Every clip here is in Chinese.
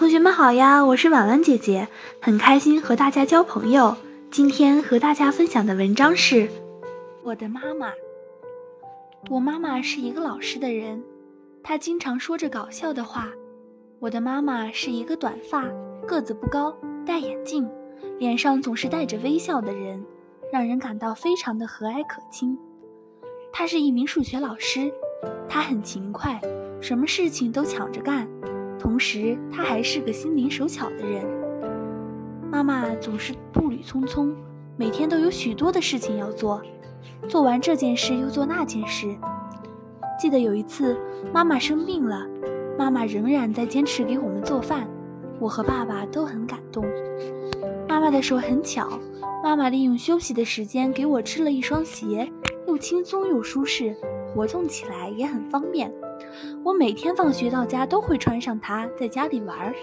同学们好呀，我是婉婉姐姐，很开心和大家交朋友。今天和大家分享的文章是我的妈妈。我妈妈是一个老实的人，她经常说着搞笑的话。我的妈妈是一个短发、个子不高、戴眼镜、脸上总是带着微笑的人，让人感到非常的和蔼可亲。她是一名数学老师，她很勤快，什么事情都抢着干。同时，她还是个心灵手巧的人。妈妈总是步履匆匆，每天都有许多的事情要做，做完这件事又做那件事。记得有一次，妈妈生病了，妈妈仍然在坚持给我们做饭，我和爸爸都很感动。妈妈的手很巧，妈妈利用休息的时间给我织了一双鞋，又轻松又舒适，活动起来也很方便。我每天放学到家都会穿上它，在家里玩儿。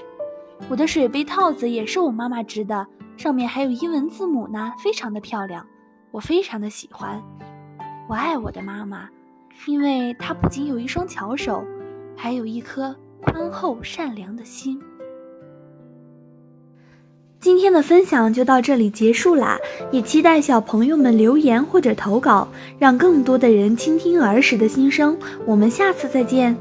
我的水杯套子也是我妈妈织的，上面还有英文字母呢，非常的漂亮。我非常的喜欢。我爱我的妈妈，因为她不仅有一双巧手，还有一颗宽厚善良的心。今天的分享就到这里结束啦，也期待小朋友们留言或者投稿，让更多的人倾听儿时的心声。我们下次再见。